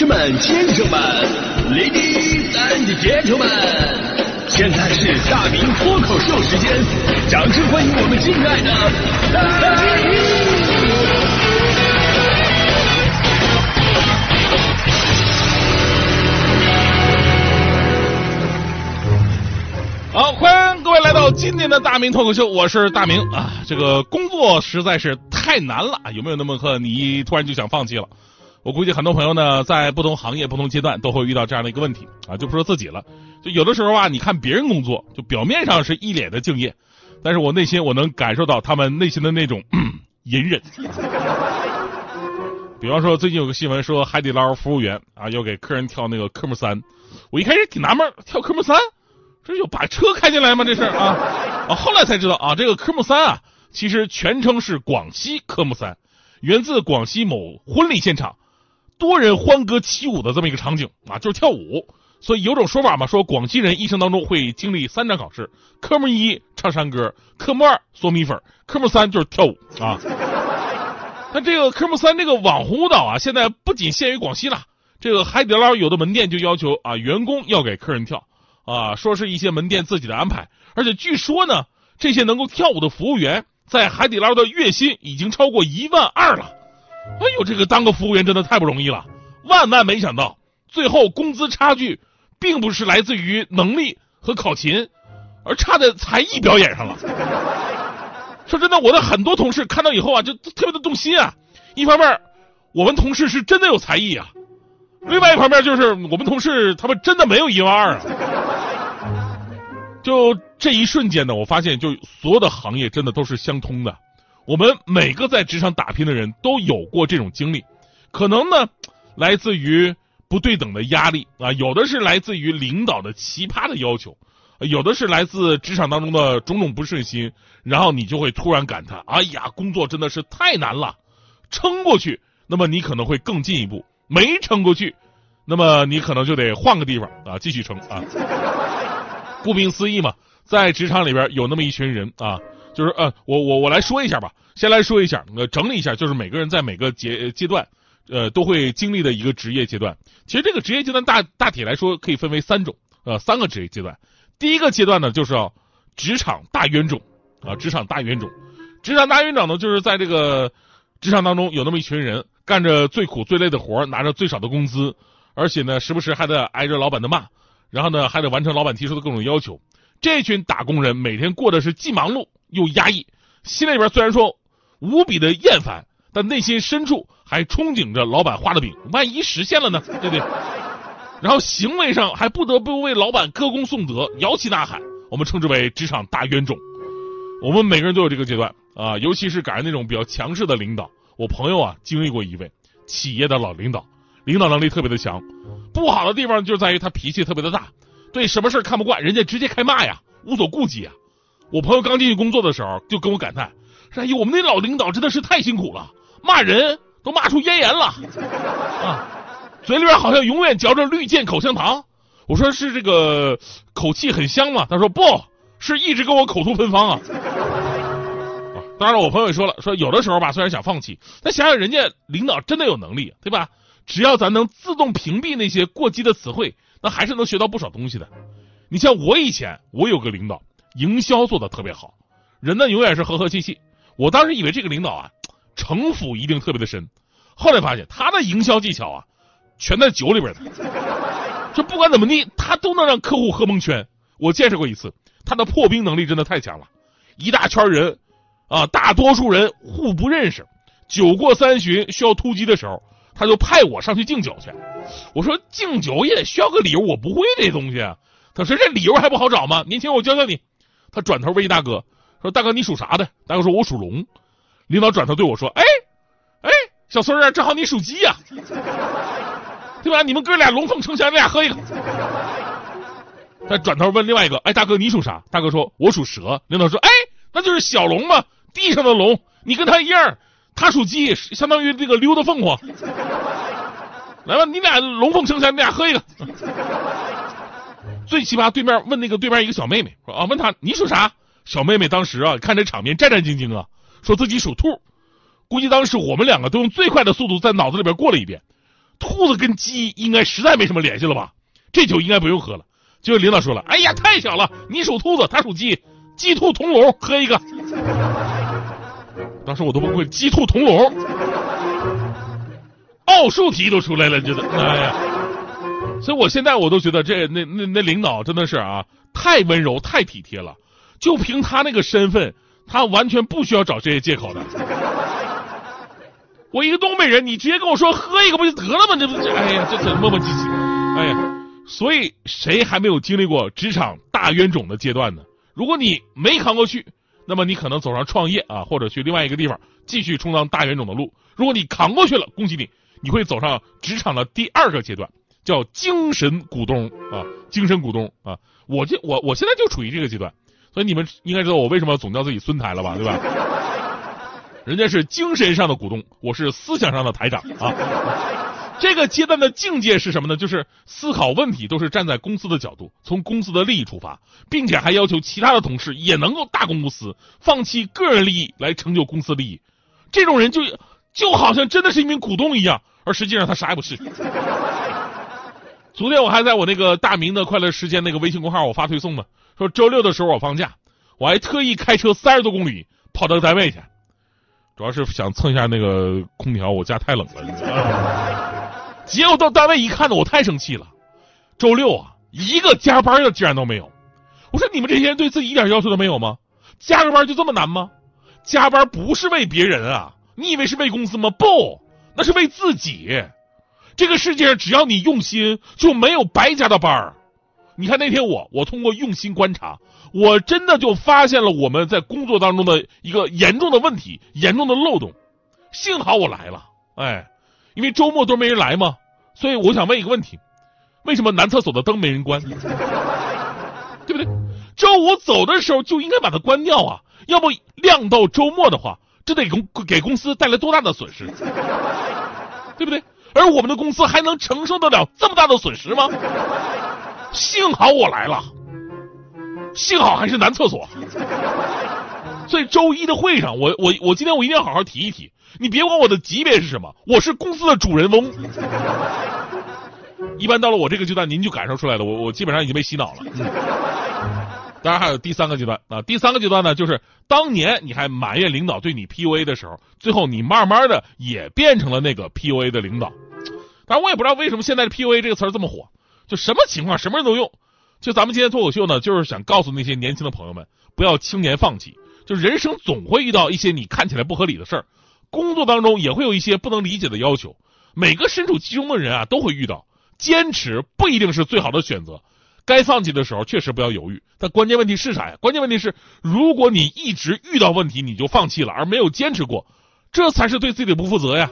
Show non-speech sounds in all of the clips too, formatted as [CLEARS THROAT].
士们、先生们，Ladies and Gentlemen，现在是大明脱口秀时间，掌声欢迎我们敬爱的大明！好，欢迎各位来到今天的大明脱口秀，我是大明啊。这个工作实在是太难了，有没有那么刻你突然就想放弃了？我估计很多朋友呢，在不同行业、不同阶段都会遇到这样的一个问题啊，就不说自己了，就有的时候啊，你看别人工作，就表面上是一脸的敬业，但是我内心我能感受到他们内心的那种 [CLEARS THROAT] 隐忍。比方说，最近有个新闻说，海底捞服务员啊要给客人跳那个科目三，我一开始挺纳闷，跳科目三。这有把车开进来吗？这是啊啊！后来才知道啊，这个科目三啊，其实全称是广西科目三，源自广西某婚礼现场，多人欢歌起舞的这么一个场景啊，就是跳舞。所以有种说法嘛，说广西人一生当中会经历三场考试：科目一唱山歌，科目二嗦米粉，科目三就是跳舞啊。[LAUGHS] 那这个科目三这个网红舞蹈啊，现在不仅限于广西了，这个海底捞有的门店就要求啊，员工要给客人跳。啊，说是一些门店自己的安排，而且据说呢，这些能够跳舞的服务员在海底捞的月薪已经超过一万二了。哎呦，这个当个服务员真的太不容易了。万万没想到，最后工资差距并不是来自于能力和考勤，而差在才艺表演上了。说真的，我的很多同事看到以后啊，就特别的动心啊。一方面，我们同事是真的有才艺啊；另外一方面，就是我们同事他们真的没有一万二啊。就这一瞬间呢，我发现，就所有的行业真的都是相通的。我们每个在职场打拼的人都有过这种经历，可能呢，来自于不对等的压力啊，有的是来自于领导的奇葩的要求，有的是来自职场当中的种种不顺心，然后你就会突然感叹：哎呀，工作真的是太难了，撑过去，那么你可能会更进一步；没撑过去，那么你可能就得换个地方啊，继续撑啊。[LAUGHS] 顾名思义嘛，在职场里边有那么一群人啊，就是呃，我我我来说一下吧，先来说一下，呃，整理一下，就是每个人在每个阶阶段，呃，都会经历的一个职业阶段。其实这个职业阶段大大体来说可以分为三种，呃，三个职业阶段。第一个阶段呢，就是职场大冤种啊，职场大冤种，职场大冤种呢，就是在这个职场当中有那么一群人，干着最苦最累的活，拿着最少的工资，而且呢，时不时还得挨着老板的骂。然后呢，还得完成老板提出的各种要求。这群打工人每天过的是既忙碌又压抑，心里边虽然说无比的厌烦，但内心深处还憧憬着老板画的饼，万一实现了呢？对不对？然后行为上还不得不为老板歌功颂德、摇旗呐喊。我们称之为职场大冤种。我们每个人都有这个阶段啊，尤其是赶上那种比较强势的领导。我朋友啊，经历过一位企业的老领导。领导能力特别的强，不好的地方就在于他脾气特别的大，对什么事看不惯，人家直接开骂呀，无所顾忌啊。我朋友刚进去工作的时候就跟我感叹说：“哎呦，我们那老领导真的是太辛苦了，骂人都骂出咽炎了啊，嘴里边好像永远嚼着绿箭口香糖。”我说：“是这个口气很香吗？”他说：“不是，一直跟我口吐芬芳啊。”当然，我朋友也说了，说有的时候吧，虽然想放弃，但想想人家领导真的有能力，对吧？只要咱能自动屏蔽那些过激的词汇，那还是能学到不少东西的。你像我以前，我有个领导，营销做的特别好，人呢永远是和和气气。我当时以为这个领导啊，[TSK] 城府一定特别的深，后来发现他的营销技巧啊，全在酒里边的。[LAUGHS] 就不管怎么地，他都能让客户喝蒙圈。我见识过一次，他的破冰能力真的太强了。一大圈人，啊，大多数人互不认识，酒过三巡需要突击的时候。他就派我上去敬酒去，我说敬酒也得需要个理由，我不会这东西。啊他说这理由还不好找吗？年轻，我教教你。他转头问一大哥说：“大哥，你属啥的？”大哥说：“我属龙。”领导转头对我说：“哎，哎，小孙儿，正好你属鸡呀，对吧？你们哥俩龙凤呈祥，你俩喝一个。”他转头问另外一个：“哎，大哥，你属啥？”大哥说：“我属蛇。”领导说：“哎，那就是小龙嘛，地上的龙，你跟他一样。”他属鸡，相当于这个溜达凤凰。来吧，你俩龙凤呈祥，你俩喝一个。最奇葩，对面问那个对面一个小妹妹说啊，问他你属啥？小妹妹当时啊，看这场面战战兢兢啊，说自己属兔。估计当时我们两个都用最快的速度在脑子里边过了一遍。兔子跟鸡应该实在没什么联系了吧？这酒应该不用喝了。结果领导说了：“哎呀，太巧了，你属兔子，他属鸡，鸡兔同笼，喝一个。”当时我都崩溃，鸡兔同笼，奥数题都出来了，觉得哎呀。所以我现在我都觉得这那那那领导真的是啊，太温柔太体贴了。就凭他那个身份，他完全不需要找这些借口的。我一个东北人，你直接跟我说喝一个不就得了吗？这不，哎呀，这这磨磨唧唧，哎呀。所以谁还没有经历过职场大冤种的阶段呢？如果你没扛过去，那么你可能走上创业啊，或者去另外一个地方继续充当大冤种的路。如果你扛过去了，恭喜你，你会走上职场的第二个阶段，叫精神股东啊，精神股东啊。我这我我现在就处于这个阶段，所以你们应该知道我为什么总叫自己孙台了吧，对吧？[LAUGHS] 人家是精神上的股东，我是思想上的台长啊。这个阶段的境界是什么呢？就是思考问题都是站在公司的角度，从公司的利益出发，并且还要求其他的同事也能够大公无私，放弃个人利益来成就公司利益。这种人就就好像真的是一名股东一样，而实际上他啥也不是。昨天我还在我那个大明的快乐时间那个微信公号我发推送呢，说周六的时候我放假，我还特意开车三十多公里跑到单位去，主要是想蹭一下那个空调，我家太冷了。[LAUGHS] 结果到单位一看呢，我太生气了。周六啊，一个加班的竟然都没有。我说你们这些人对自己一点要求都没有吗？加个班就这么难吗？加班不是为别人啊，你以为是为公司吗？不，那是为自己。这个世界上只要你用心，就没有白加的班儿。你看那天我，我通过用心观察，我真的就发现了我们在工作当中的一个严重的问题、严重的漏洞。幸好我来了，哎。因为周末都没人来嘛，所以我想问一个问题：为什么男厕所的灯没人关？[LAUGHS] 对不对？周五走的时候就应该把它关掉啊！要不亮到周末的话，这得公给公司带来多大的损失？[LAUGHS] 对不对？而我们的公司还能承受得了这么大的损失吗？幸好我来了，幸好还是男厕所。所以周一的会上，我我我今天我一定要好好提一提。你别管我的级别是什么，我是公司的主人翁。一般到了我这个阶段，您就感受出来了，我我基本上已经被洗脑了。当然还有第三个阶段啊，第三个阶段呢，就是当年你还埋怨领导对你 PUA 的时候，最后你慢慢的也变成了那个 PUA 的领导。当然我也不知道为什么现在的 PUA 这个词儿这么火，就什么情况什么人都用。就咱们今天脱口秀呢，就是想告诉那些年轻的朋友们，不要轻言放弃。就人生总会遇到一些你看起来不合理的事儿。工作当中也会有一些不能理解的要求，每个身处其中的人啊都会遇到。坚持不一定是最好的选择，该放弃的时候确实不要犹豫。但关键问题是啥呀？关键问题是，如果你一直遇到问题你就放弃了，而没有坚持过，这才是对自己的不负责呀，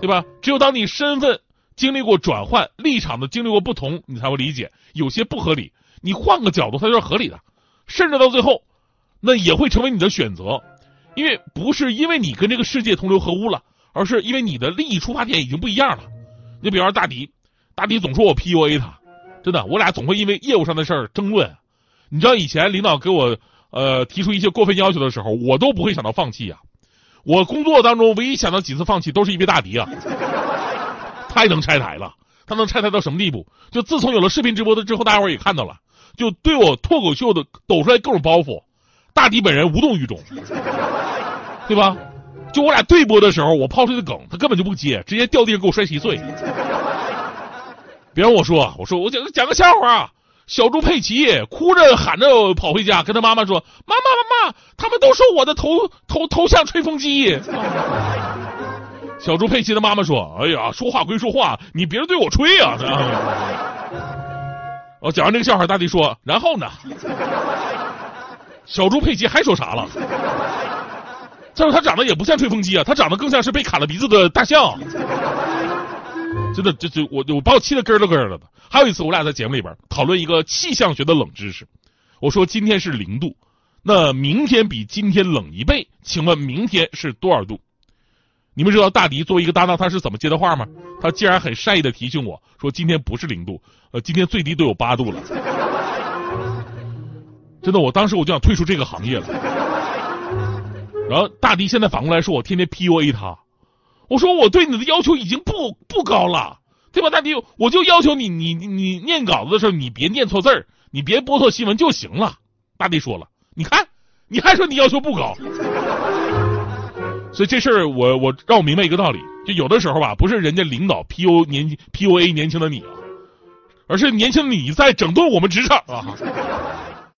对吧？只有当你身份经历过转换，立场的经历过不同，你才会理解有些不合理。你换个角度，它就是合理的，甚至到最后，那也会成为你的选择。因为不是因为你跟这个世界同流合污了，而是因为你的利益出发点已经不一样了。你比方说大迪，大迪总说我 PUA 他，真的，我俩总会因为业务上的事儿争论。你知道以前领导给我呃提出一些过分要求的时候，我都不会想到放弃呀。我工作当中唯一想到几次放弃，都是因为大迪啊，[LAUGHS] 太能拆台了。他能拆台到什么地步？就自从有了视频直播的之后，大家伙也看到了，就对我脱口秀的抖出来各种包袱，大迪本人无动于衷。对吧？就我俩对播的时候，我抛出去的梗，他根本就不接，直接掉地上给我摔稀碎。别让我说，我说我讲讲个笑话，小猪佩奇哭着喊着跑回家，跟他妈妈说：“妈妈妈妈，他们都说我的头头头像吹风机。”小猪佩奇的妈妈说：“哎呀，说话归说话，你别对我吹啊！”我讲完这个笑话，大弟说：“然后呢？”小猪佩奇还说啥了？再说他长得也不像吹风机啊，他长得更像是被砍了鼻子的大象。真的，这这我我把我气得咯咯咯了的。还有一次，我俩在节目里边讨论一个气象学的冷知识，我说今天是零度，那明天比今天冷一倍，请问明天是多少度？你们知道大迪作为一个搭档他是怎么接的话吗？他竟然很善意的提醒我说今天不是零度，呃，今天最低都有八度了。真的，我当时我就想退出这个行业了。然后大迪现在反过来说我天天 PUA 他，我说我对你的要求已经不不高了，对吧？大弟，我就要求你，你你念稿子的时候，你别念错字儿，你别播错新闻就行了。大弟说了，你看，你还说你要求不高，所以这事儿我我让我明白一个道理，就有的时候吧，不是人家领导 PU 年 PUA 年轻的你啊，而是年轻的你在整顿我们职场啊。